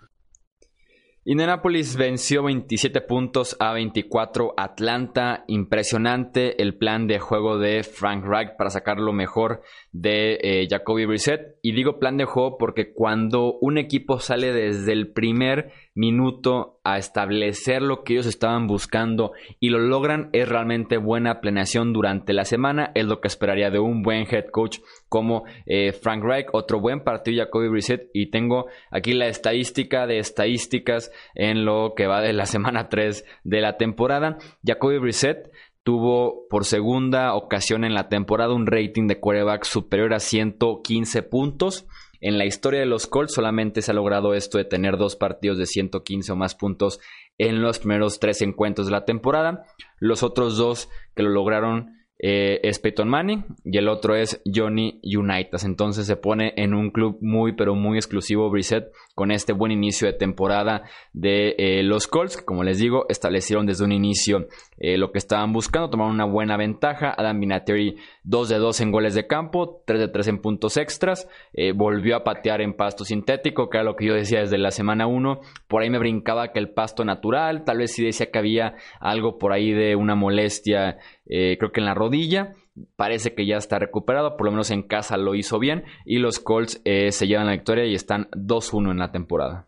Indianapolis venció 27 puntos a 24 Atlanta. Impresionante el plan de juego de Frank Reich para sacar lo mejor de eh, Jacoby Brissett. Y digo plan de juego porque cuando un equipo sale desde el primer minuto a establecer lo que ellos estaban buscando y lo logran, es realmente buena planeación durante la semana. Es lo que esperaría de un buen head coach como eh, Frank Reich. Otro buen partido Jacoby Brissett. Y tengo aquí la estadística de estadísticas en lo que va de la semana 3 de la temporada. Jacoby Brissett tuvo por segunda ocasión en la temporada un rating de quarterback superior a 115 puntos. En la historia de los Colts solamente se ha logrado esto de tener dos partidos de 115 o más puntos en los primeros tres encuentros de la temporada. Los otros dos que lo lograron eh, es Peyton Manning y el otro es Johnny Unitas. Entonces se pone en un club muy, pero muy exclusivo Brissett con este buen inicio de temporada de eh, los Colts, que como les digo, establecieron desde un inicio eh, lo que estaban buscando, tomaron una buena ventaja. Adam Vinatieri 2 de 2 en goles de campo, 3 de 3 en puntos extras, volvió a patear en pasto sintético, que era lo que yo decía desde la semana 1. Por ahí me brincaba que el pasto natural, tal vez sí decía que había algo por ahí de una molestia eh, creo que en la rodilla. Parece que ya está recuperado, por lo menos en casa lo hizo bien. Y los Colts eh, se llevan la victoria y están 2-1 en la temporada.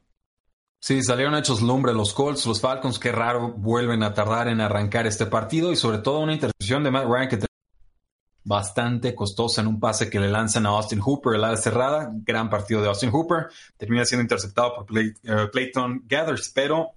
Sí, salieron hechos lumbre los Colts, los Falcons, qué raro vuelven a tardar en arrancar este partido y sobre todo una intercepción de Matt Ryan que bastante costosa en un pase que le lanzan a Austin Hooper, el ala cerrada, gran partido de Austin Hooper, termina siendo interceptado por Play, uh, Clayton Gathers, pero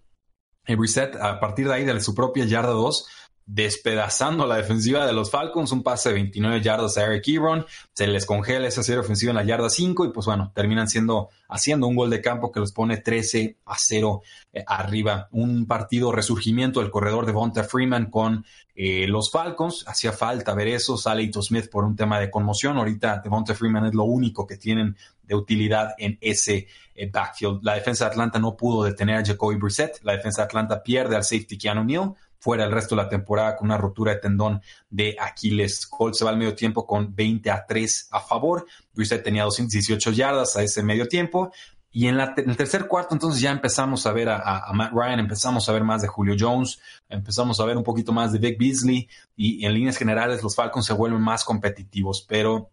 el reset a partir de ahí de su propia yarda 2 despedazando la defensiva de los Falcons, un pase de 29 yardas a Eric Ebron, se les congela esa serie ofensiva en la yarda 5 y pues bueno, terminan siendo haciendo un gol de campo que los pone 13 a 0 eh, arriba. Un partido resurgimiento del corredor de Vonta Freeman con eh, los Falcons, hacía falta ver eso, sale Ito Smith por un tema de conmoción, ahorita Devonta Freeman es lo único que tienen de utilidad en ese eh, backfield. La defensa de Atlanta no pudo detener a Jacoby Brissett, la defensa de Atlanta pierde al safety Keanu Neal, fuera el resto de la temporada con una rotura de tendón de Aquiles. Colts se va al medio tiempo con 20 a 3 a favor. Brissett tenía 218 yardas a ese medio tiempo. Y en, el tercer cuarto, entonces ya empezamos a ver a, Matt Ryan, empezamos a ver más de Julio Jones, empezamos a ver un poquito más de Vic Beasley. Y en líneas generales, los Falcons se vuelven más competitivos. Pero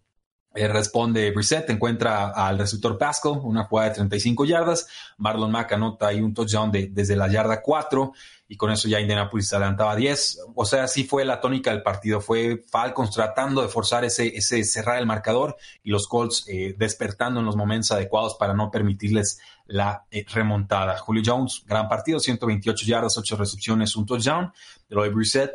eh, responde Brissett, encuentra al receptor Pascal, una jugada de 35 yardas. Marlon Mack anota ahí un touchdown desde la yarda 4 y con eso ya Indianapolis se adelantaba 10. O sea, así fue la tónica del partido. Fue Falcons tratando de forzar ese, ese cerrar el marcador y los Colts eh, despertando en los momentos adecuados para no permitirles la eh, remontada. Julio Jones, gran partido, 128 yardas, 8 recepciones, un touchdown. Lo de Brissett,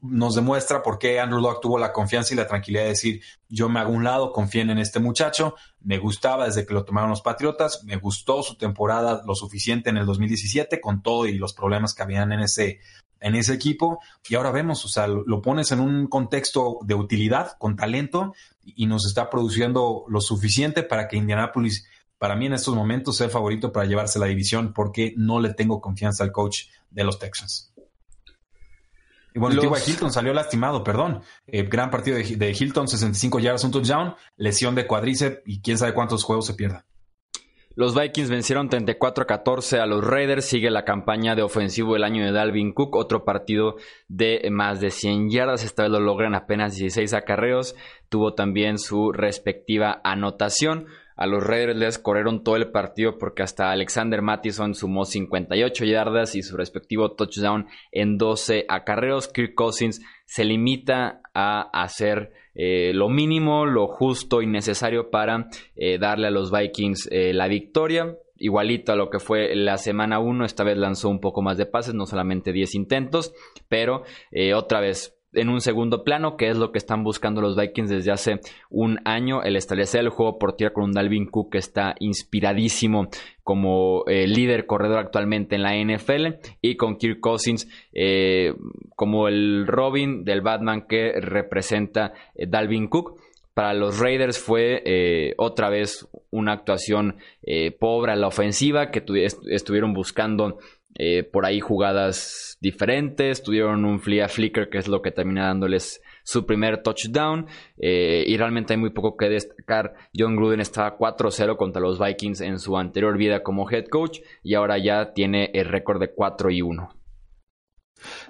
nos demuestra por qué Andrew Locke tuvo la confianza y la tranquilidad de decir, yo me hago un lado, confíen en este muchacho, me gustaba desde que lo tomaron los Patriotas, me gustó su temporada lo suficiente en el 2017 con todo y los problemas que habían en ese, en ese equipo y ahora vemos, o sea, lo, pones en un contexto de utilidad, con talento y, nos está produciendo lo suficiente para que Indianapolis para mí en estos momentos sea el favorito para llevarse la división porque no le tengo confianza al coach de los Texans. Y bueno, Los... Hilton salió lastimado, perdón. Eh, gran partido de, Hilton, 65 yardas, un touchdown, lesión de cuádriceps y quién sabe cuántos juegos se pierda. Los Vikings vencieron 34 a 14 a los Raiders. Sigue la campaña de ofensivo del año de Dalvin Cook. Otro partido de más de 100 yardas. Esta vez lo logran apenas 16 acarreos. Tuvo también su respectiva anotación. A los Raiders les corrieron todo el partido porque hasta Alexander Mattison sumó 58 yardas y su respectivo touchdown en 12 acarreos. Kirk Cousins se limita a hacer eh, lo mínimo, lo justo y necesario para eh, darle a los Vikings eh, la victoria. Igualito a lo que fue la semana 1, esta vez lanzó un poco más de pases, no solamente 10 intentos, pero otra vez en un segundo plano, que es lo que están buscando los Vikings desde hace un año, el establecer el juego por tierra con un Dalvin Cook que está inspiradísimo como eh, líder corredor actualmente en la NFL y con Kirk Cousins eh, como el Robin del Batman que representa eh, Dalvin Cook. Para los Raiders fue otra vez una actuación pobre a la ofensiva que estuvieron buscando eh, por ahí jugadas diferentes, tuvieron un flea flicker que es lo que termina dándoles su primer touchdown eh, y realmente hay muy poco que destacar. John Gruden estaba 4-0 contra los Vikings en su anterior vida como head coach y ahora ya tiene el récord de 4 1.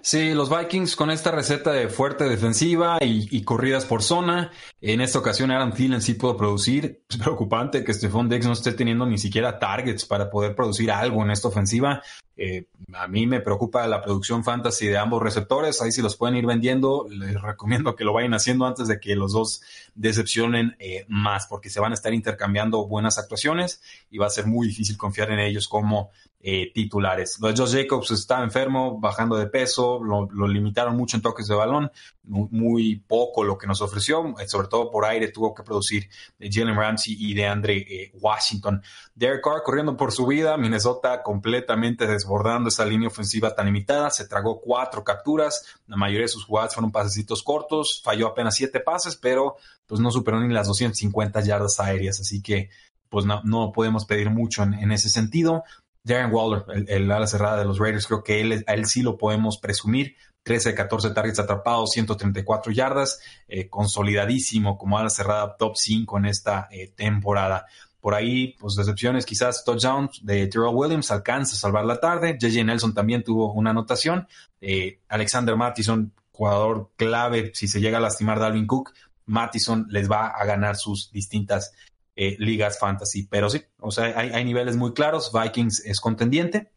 Sí, los Vikings con esta receta de fuerte defensiva y, corridas por zona. En esta ocasión Aaron Thielen sí pudo producir. Es preocupante que Stephon Diggs no esté teniendo ni siquiera targets para poder producir algo en esta ofensiva. Eh, a mí me preocupa la producción fantasy de ambos receptores. Ahí si los pueden ir vendiendo, les recomiendo que lo vayan haciendo antes de que los dos decepcionen eh, más, porque se van a estar intercambiando buenas actuaciones y va a ser muy difícil confiar en ellos como eh, titulares. Josh Jacobs está enfermo, bajando de peso, lo, limitaron mucho en toques de balón, muy, poco lo que nos ofreció, sobre todo por aire tuvo que producir Jalen Ramsey y de Andre Washington. Derek Carr corriendo por su vida, Minnesota completamente desbordando esa línea ofensiva tan limitada, se tragó cuatro capturas, la mayoría de sus jugadas fueron pasecitos cortos, falló apenas siete pases, pero pues no superó ni las 250 yardas aéreas, así que pues no, podemos pedir mucho en, ese sentido. Darren Waller, el, ala cerrada de los Raiders, creo que él, a él sí lo podemos presumir. 13 14 targets atrapados, 134 yardas, eh, consolidadísimo como ala cerrada top 5 en esta eh, temporada. Por ahí, pues decepciones, quizás touchdowns de Terrell Williams alcanza a salvar la tarde. JJ Nelson también tuvo una anotación. Eh, Alexander Mattison, jugador clave, si se llega a lastimar Dalvin Cook, Mattison les va a ganar sus distintas eh, ligas fantasy. Pero sí, o sea, hay, niveles muy claros. Vikings es contendiente,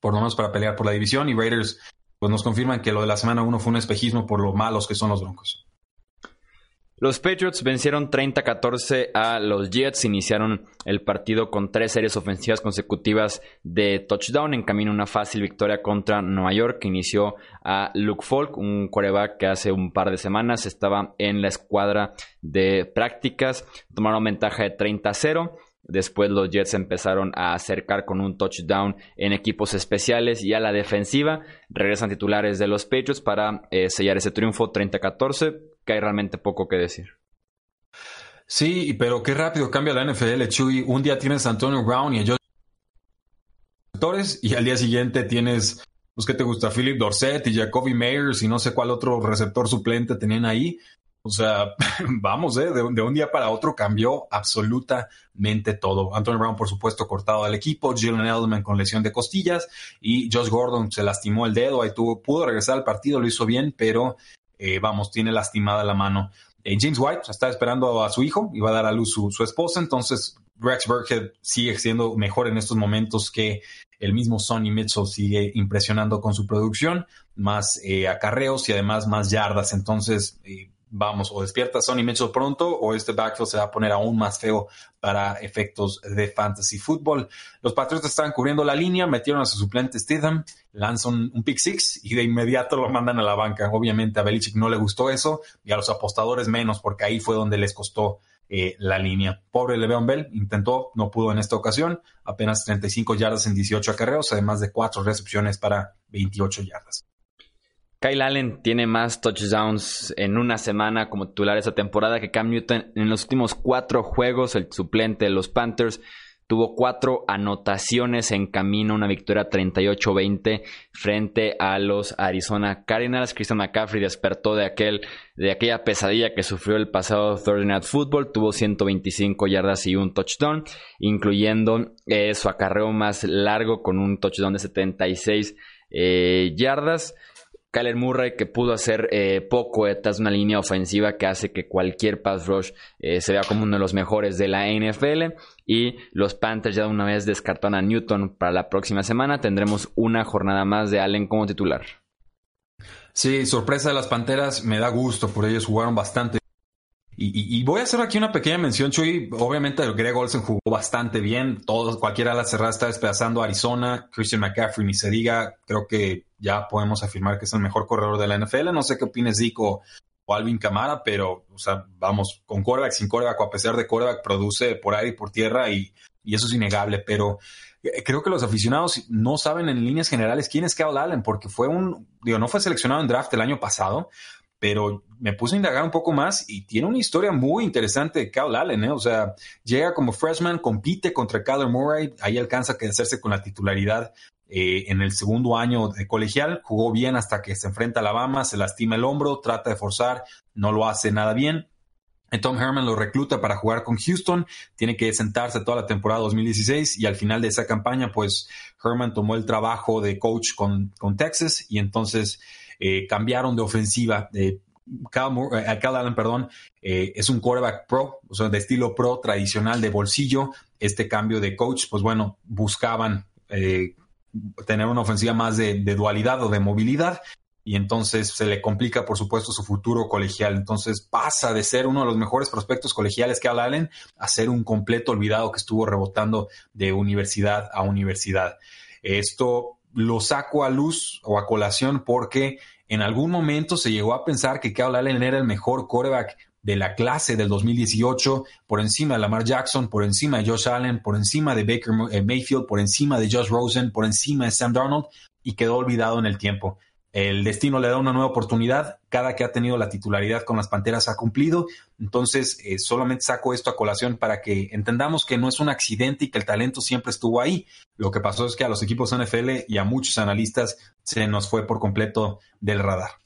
por lo menos para pelear por la división, y Raiders pues nos confirman que lo de la semana 1 fue un espejismo por lo malos que son los Broncos. Los Patriots vencieron 30-14 a los Jets, iniciaron el partido con tres series ofensivas consecutivas de touchdown, en camino a una fácil victoria contra Nueva York, que inició a Luke Falk, un quarterback que hace un par de semanas estaba en la escuadra de prácticas, tomaron ventaja de 30-0. Después los Jets empezaron a acercar con un touchdown en equipos especiales y a la defensiva. Regresan titulares de los Patriots para eh, sellar ese triunfo 30-14 que hay realmente poco que decir. Sí, pero qué rápido cambia la NFL, Chuy. Un día tienes a Antonio Brown y a Josh y al día siguiente tienes, pues, ¿qué te gusta? Philip Dorset y Jacoby Meyers y no sé cuál otro receptor suplente tenían ahí. O sea, (laughs) vamos, ¿eh? de, un día para otro cambió absolutamente todo. Antonio Brown, por supuesto, cortado al equipo, Jalen Edelman con lesión de costillas y Josh Gordon se lastimó el dedo, ahí tuvo, pudo regresar al partido, lo hizo bien, pero eh, vamos, tiene lastimada la mano. Eh, James White está esperando a su hijo y va a dar a luz su, su esposa, entonces Rex Burkhead sigue siendo mejor en estos momentos que el mismo Sonny Mitchell sigue impresionando con su producción, más eh, acarreos y además más yardas. Entonces, vamos, o despierta Sonny Mitchell pronto o este backfield se va a poner aún más feo para efectos de fantasy fútbol. Los Patriots están cubriendo la línea, metieron a su suplente Stidham, lanzan un pick six y de inmediato lo mandan a la banca. Obviamente a Belichick no le gustó eso y a los apostadores menos porque ahí fue donde les costó eh, la línea. Pobre Le'Veon Bell intentó, no pudo en esta ocasión, apenas 35 yardas en 18 acarreos, además de cuatro recepciones para 28 yardas. Kyle Allen tiene más touchdowns en una semana como titular esa temporada que Cam Newton en los últimos cuatro juegos, el suplente de los Panthers. Tuvo cuatro anotaciones en camino, una victoria 38-20 frente a los Arizona Cardinals. Christian McCaffrey despertó de, aquel, de aquella pesadilla que sufrió el pasado Thursday Night Football. Tuvo 125 yardas y un touchdown, incluyendo eh, su acarreo más largo con un touchdown de 76 eh, yardas. Kyler Murray que pudo hacer eh, poco detrás de una línea ofensiva que hace que cualquier pass rush eh, se vea como uno de los mejores de la NFL. Y los Panthers ya una vez descartaron a Newton para la próxima semana. Tendremos una jornada más de Allen como titular. Sí, sorpresa de las Panteras, me da gusto, por ellos jugaron bastante y, voy a hacer aquí una pequeña mención, Chuy. Obviamente, Greg Olsen jugó bastante bien. Todos, cualquiera de las cerradas está despedazando a Arizona. Christian McCaffrey, ni se diga. Creo que ya podemos afirmar que es el mejor corredor de la NFL. No sé qué opines, Zico o Alvin Camara, pero, o sea, vamos, con quarterback, sin quarterback, o a pesar de quarterback, produce por aire y por tierra y, y eso es innegable. Pero eh, creo que los aficionados no saben en líneas generales quién es Kyle Allen, porque fue un, digo, no fue seleccionado en draft el año pasado, pero me puse a indagar un poco más y tiene una historia muy interesante de Kyle Allen, ¿eh? O sea, llega como freshman, compite contra Kyler Murray, ahí alcanza a hacerse con la titularidad eh, en el segundo año de colegial, jugó bien hasta que se enfrenta a Alabama, se lastima el hombro, trata de forzar, no lo hace nada bien. Tom Herman lo recluta para jugar con Houston, tiene que sentarse toda la temporada 2016 y al final de esa campaña, pues Herman tomó el trabajo de coach con, con Texas y entonces eh, cambiaron de ofensiva. Eh, Cal, Allen, perdón, eh, es un quarterback pro, o sea, de estilo pro tradicional de bolsillo. Este cambio de coach, pues bueno, buscaban tener una ofensiva más de, dualidad o de movilidad y entonces se le complica, por supuesto, su futuro colegial. Entonces pasa de ser uno de los mejores prospectos colegiales que Allen a ser un completo olvidado que estuvo rebotando de universidad a universidad. Esto lo saco a luz o a colación porque en algún momento se llegó a pensar que Kyle Allen era el mejor quarterback de la clase del 2018, por encima de Lamar Jackson, por encima de Josh Allen, por encima de Baker eh, Mayfield, por encima de Josh Rosen, por encima de Sam Darnold, y quedó olvidado en el tiempo. El destino le da una nueva oportunidad. Cada que ha tenido la titularidad con las Panteras ha cumplido. Entonces, eh, solamente saco esto a colación para que entendamos que no es un accidente y que el talento siempre estuvo ahí. Lo que pasó es que a los equipos NFL y a muchos analistas se nos fue por completo del radar.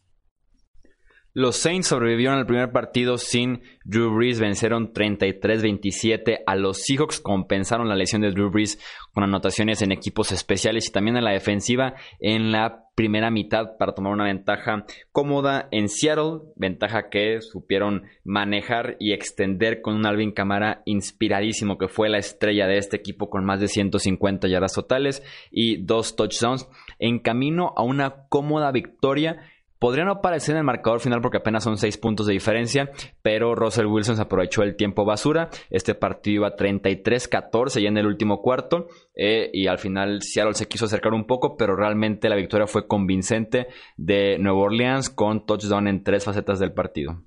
Los Saints sobrevivieron al primer partido sin Drew Brees, vencieron 33-27 a los Seahawks, compensaron la lesión de Drew Brees con anotaciones en equipos especiales y también en la defensiva en la primera mitad para tomar una ventaja cómoda en Seattle, ventaja que supieron manejar y extender con un Alvin Camara inspiradísimo que fue la estrella de este equipo con más de 150 yardas totales y dos touchdowns. En camino a una cómoda victoria Podría no aparecer en el marcador final porque apenas son 6 puntos de diferencia, pero Russell Wilson se aprovechó el tiempo basura. Este partido iba 33-14 ya en el último cuarto eh, y al final Seattle se quiso acercar un poco, pero realmente la victoria fue convincente de Nueva Orleans con touchdown en tres facetas del partido.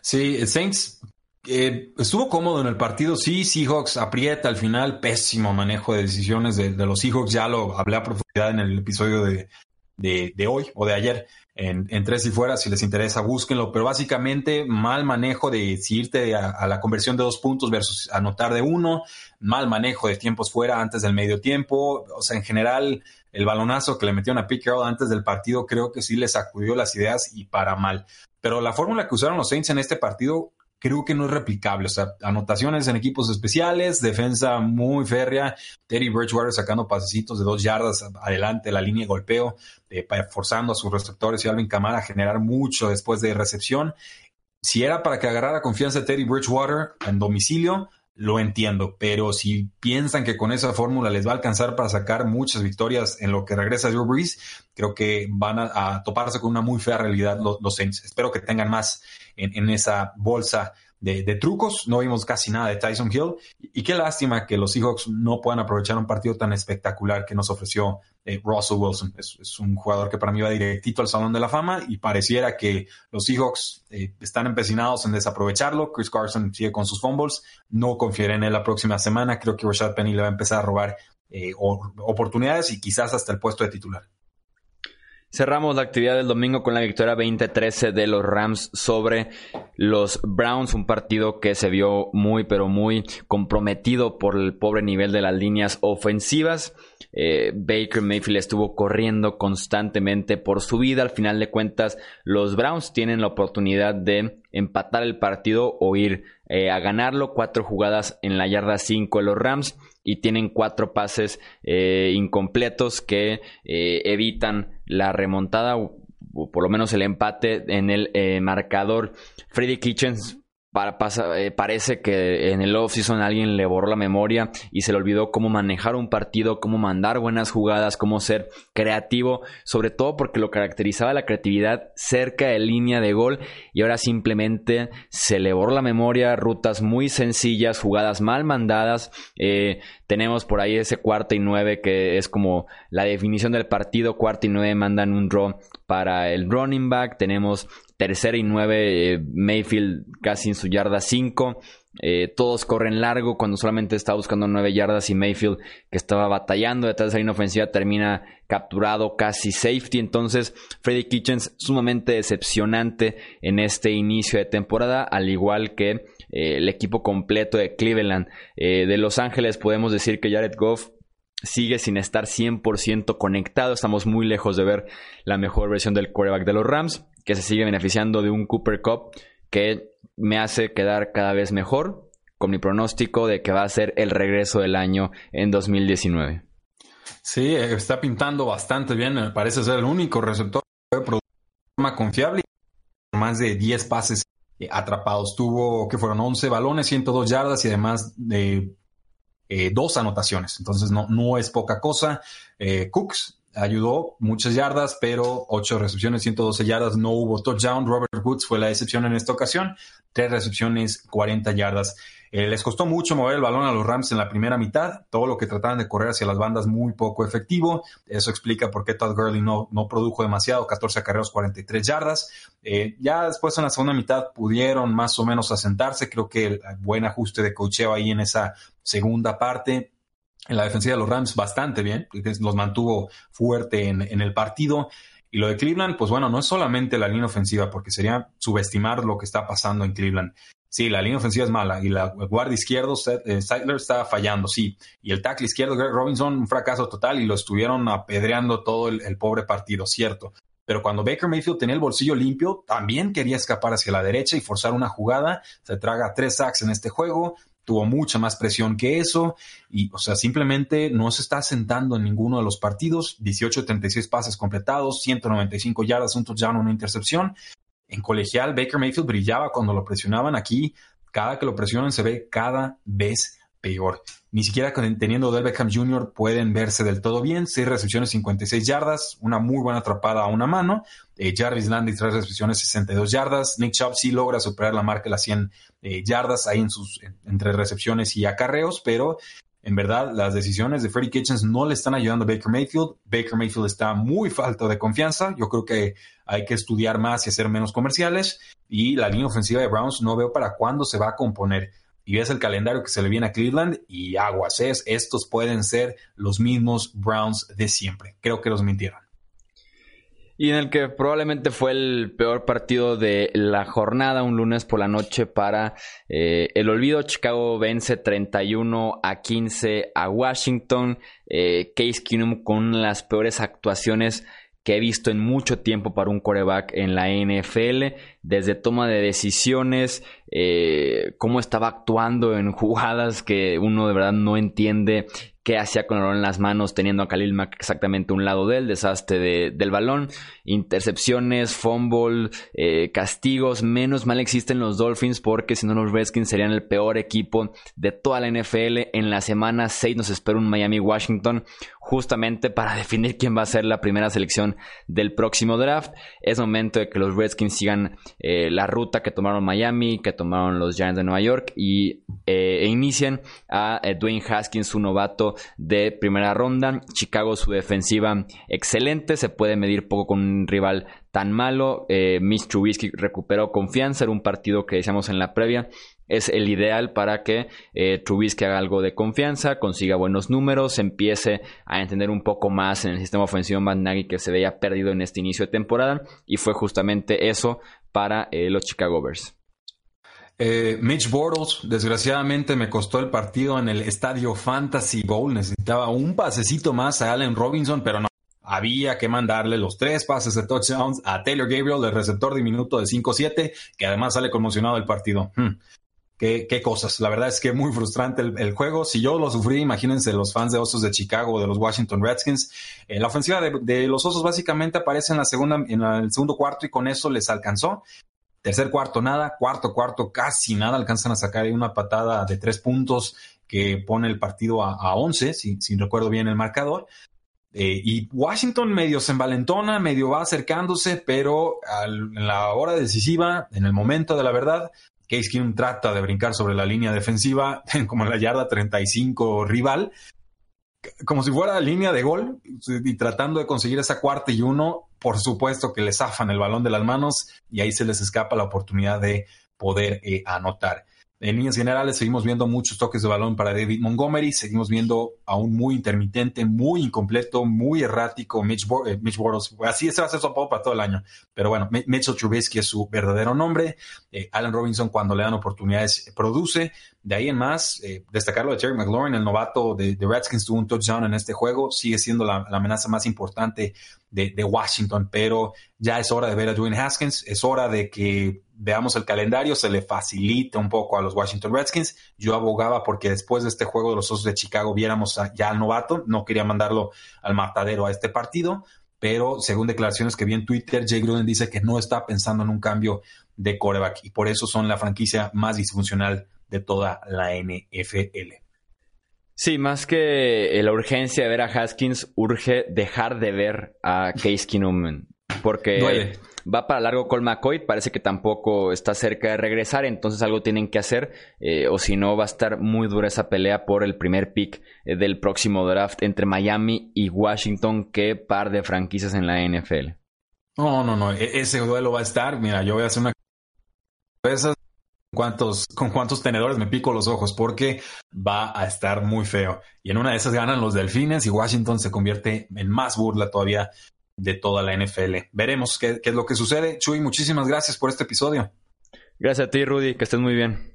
Sí, Saints eh, estuvo cómodo en el partido, sí, Seahawks aprieta al final, pésimo manejo de decisiones de, los Seahawks, ya lo hablé a profundidad en el episodio de, de, hoy o de ayer, en, tres y fuera, si les interesa, búsquenlo, pero básicamente mal manejo de si irte a, la conversión de dos puntos versus anotar de uno, mal manejo de tiempos fuera antes del medio tiempo, o sea, en general, el balonazo que le metieron a Pete antes del partido creo que sí les sacudió las ideas y para mal. Pero la fórmula que usaron los Saints en este partido creo que no es replicable. O sea, anotaciones en equipos especiales, defensa muy férrea, Teddy Bridgewater sacando pasecitos de dos yardas adelante, la línea de golpeo, eh, forzando a sus receptores y Alvin Kamara a generar mucho después de recepción. Si era para que agarrara confianza Teddy Bridgewater en domicilio, lo entiendo, pero si piensan que con esa fórmula les va a alcanzar para sacar muchas victorias en lo que regresa Drew Brees, creo que van a, toparse con una muy fea realidad los, Saints. Espero que tengan más en, esa bolsa de, trucos. No vimos casi nada de Tyson Hill. Y, qué lástima que los Seahawks no puedan aprovechar un partido tan espectacular que nos ofreció eh, Russell Wilson. Es, un jugador que para mí va directito al Salón de la Fama y pareciera que los Seahawks eh, están empecinados en desaprovecharlo. Chris Carson sigue con sus fumbles. No confiere en él la próxima semana. Creo que Rashad Penny le va a empezar a robar eh, oportunidades y quizás hasta el puesto de titular. Cerramos la actividad del domingo con la victoria 20-13 de los Rams sobre los Browns, un partido que se vio muy pero muy comprometido por el pobre nivel de las líneas ofensivas. Eh, Baker Mayfield estuvo corriendo constantemente por su vida. Al final de cuentas, los Browns tienen la oportunidad de empatar el partido o ir eh, a ganarlo. Cuatro jugadas en la yarda 5 de los Rams y tienen cuatro pases eh, incompletos que eh, evitan la remontada o, por lo menos el empate en el marcador. Freddy Kitchens para, eh, parece que en el off-season alguien le borró la memoria y se le olvidó cómo manejar un partido, cómo mandar buenas jugadas, cómo ser creativo, sobre todo porque lo caracterizaba la creatividad cerca de línea de gol y ahora simplemente se le borró la memoria, rutas muy sencillas, jugadas mal mandadas. Eh, tenemos por ahí ese cuarto y nueve que es como la definición del partido, cuarto y nueve mandan un draw para el running back. Tenemos tercera y nueve, eh, Mayfield casi en su yarda 5. Eh, todos corren largo cuando solamente está buscando nueve yardas y Mayfield que estaba batallando detrás de esa línea ofensiva termina capturado casi safety. Entonces Freddy Kitchens sumamente decepcionante en este inicio de temporada al igual que eh, el equipo completo de Cleveland. de Los Ángeles podemos decir que Jared Goff sigue sin estar 100% conectado. Estamos muy lejos de ver la mejor versión del quarterback de los Rams, que se sigue beneficiando de un Cooper Cup que me hace quedar cada vez mejor con mi pronóstico de que va a ser el regreso del año en 2019. Sí, está pintando bastante bien. Me parece ser el único receptor de forma confiable. Más de 10 pases atrapados. Tuvo que fueron 11 balones, 102 yardas y además de eh, dos anotaciones. Entonces no, no es poca cosa. Eh, Cooks ayudó muchas yardas, pero ocho recepciones, 112 yardas, no hubo touchdown. Robert Woods fue la excepción en esta ocasión, tres recepciones, 40 yardas. Eh, les costó mucho mover el balón a los Rams en la primera mitad, todo lo que trataban de correr hacia las bandas muy poco efectivo. Eso explica por qué Todd Gurley no, no produjo demasiado, 14 acarreos, 43 yardas. Eh, ya después en la segunda mitad pudieron más o menos asentarse, creo que el buen ajuste de cocheo ahí en esa segunda parte. En la defensiva de los Rams bastante bien, los mantuvo fuerte en, en el partido. Y lo de Cleveland, pues bueno, no es solamente la línea ofensiva, porque sería subestimar lo que está pasando en Cleveland. Sí, la línea ofensiva es mala y la guardia izquierdo, eh, Seidler está fallando, sí. Y el tackle izquierdo, Greg Robinson, un fracaso total y lo estuvieron apedreando todo el, pobre partido, cierto. Pero cuando Baker Mayfield tenía el bolsillo limpio, también quería escapar hacia la derecha y forzar una jugada. Se traga tres sacks en este juego, tuvo mucha más presión que eso y, o sea, simplemente no se está sentando en ninguno de los partidos. 18-36 pases completados, 195 yardas, un touchdown, una intercepción en colegial Baker Mayfield brillaba cuando lo presionaban aquí. Cada que lo presionan se ve cada vez peor. Ni siquiera teniendo Del Beckham Jr. pueden verse del todo bien. Seis recepciones, 56 yardas, una muy buena atrapada a una mano. Eh, Jarvis Landry, tres recepciones, 62 yardas. Nick Chubb sí logra superar la marca de las 100 eh, yardas ahí en sus, entre recepciones y acarreos, pero en verdad, las decisiones de Freddie Kitchens no le están ayudando a Baker Mayfield. Baker Mayfield está muy falto de confianza. Yo creo que hay que estudiar más y hacer menos comerciales. Y la línea ofensiva de Browns no veo para cuándo se va a componer y ves el calendario que se le viene a Cleveland y aguas, es, estos pueden ser los mismos Browns de siempre. Creo que los mintieron. Y en el que probablemente fue el peor partido de la jornada, un lunes por la noche para eh, el olvido. Chicago vence 31 a 15 a Washington. Eh, Case Keenum con las peores actuaciones que he visto en mucho tiempo para un coreback en la NFL, desde toma de decisiones, eh, cómo estaba actuando en jugadas que uno de verdad no entiende qué hacía con el balón en las manos teniendo a Khalil Mack exactamente un lado de él, desastre del balón, intercepciones, fumble, eh, castigos, menos mal existen los Dolphins porque si no los Redskins serían el peor equipo de toda la NFL. En la semana 6 nos espera un Miami-Washington justamente para (laughs) definir quién va a ser la primera selección del próximo draft. Es momento de que los Redskins sigan eh, la ruta que tomaron Miami, que tomaron los Giants de Nueva York y eh, e inicien a Dwayne Haskins, su novato de primera ronda. Chicago, su defensiva excelente, se puede medir poco con un rival tan malo. Eh, Mitch Trubisky recuperó confianza, era un partido que decíamos en la previa. Es el ideal para que eh, Trubisky haga algo de confianza, consiga buenos números, empiece a entender un poco más en el sistema ofensivo Matt que se veía perdido en este inicio de temporada. Y fue justamente eso para eh, los Chicago Bears. Eh, Mitch Bortles, desgraciadamente me costó el partido en el Estadio Fantasy Bowl. Necesitaba un pasecito más a Allen Robinson, pero no. Había que mandarle los tres pases de touchdowns a Taylor Gabriel, el receptor diminuto de 5-7, que además sale conmocionado del partido. Hmm. Qué, cosas. La verdad es que muy frustrante el, juego. Si yo lo sufrí, imagínense los fans de Osos de Chicago, de los Washington Redskins. Eh, la ofensiva de, los Osos básicamente aparece en la segunda, en el segundo cuarto y con eso les alcanzó. Tercer cuarto, nada. Cuarto, cuarto, casi nada. Alcanzan a sacar una patada de tres puntos que pone el partido a, 11, si, recuerdo bien el marcador. Eh, y Washington medio se envalentona, medio va acercándose, pero en la hora decisiva, en el momento de la verdad, Case trata de brincar sobre la línea defensiva, (laughs) como en la yarda 35 rival, como si fuera línea de gol, y tratando de conseguir esa cuarta y uno, por supuesto que le zafan el balón de las manos y ahí se les escapa la oportunidad de poder eh, anotar. En líneas generales seguimos viendo muchos toques de balón para David Montgomery, seguimos viendo aún muy intermitente, muy incompleto, muy errático Mitch, eh, Mitch Bortles. Así se va a hacer su apodo para todo el año. Pero bueno, Mitchell Trubisky es su verdadero nombre. Eh, Allen Robinson cuando le dan oportunidades produce. De ahí en más, eh, destacar lo de Terry McLaurin, el novato de, Redskins, tuvo un touchdown en este juego, sigue siendo la, amenaza más importante de, Washington, pero ya es hora de ver a Dwayne Haskins, es hora de que veamos el calendario, se le facilite un poco a los Washington Redskins. Yo abogaba porque después de este juego de los Osos de Chicago viéramos ya al novato, no quería mandarlo al matadero a este partido, pero según declaraciones que vi en Twitter, Jay Gruden dice que no está pensando en un cambio de coreback y por eso son la franquicia más disfuncional de toda la NFL. Sí, más que la urgencia de ver a Haskins, urge dejar de ver a Case Keenum. Porque va para largo Col McCoy, parece que tampoco está cerca de regresar, entonces algo tienen que hacer, eh, o si no va a estar muy dura esa pelea por el primer pick eh, del próximo draft entre Miami y Washington, que par de franquicias en la NFL. No, no, no, e-, ese duelo va a estar, mira, yo voy a hacer una cuántos, con cuántos tenedores me pico los ojos, porque va a estar muy feo. Y en una de esas ganan los delfines y Washington se convierte en más burla todavía de toda la NFL. Veremos qué, qué es lo que sucede. Chuy, muchísimas gracias por este episodio. Gracias a ti, Rudy, que estés muy bien.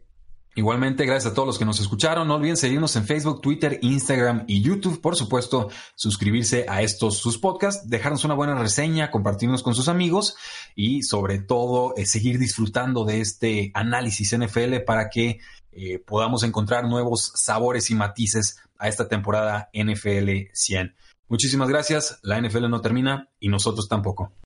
Igualmente, gracias a todos los que nos escucharon. No olviden seguirnos en Facebook, Twitter, Instagram y YouTube. Por supuesto, suscribirse a estos sus podcasts, dejarnos una buena reseña, compartirnos con sus amigos y sobre todo eh, seguir disfrutando de este análisis NFL para que eh, podamos encontrar nuevos sabores y matices a esta temporada NFL 100. Muchísimas gracias. La NFL no termina y nosotros tampoco.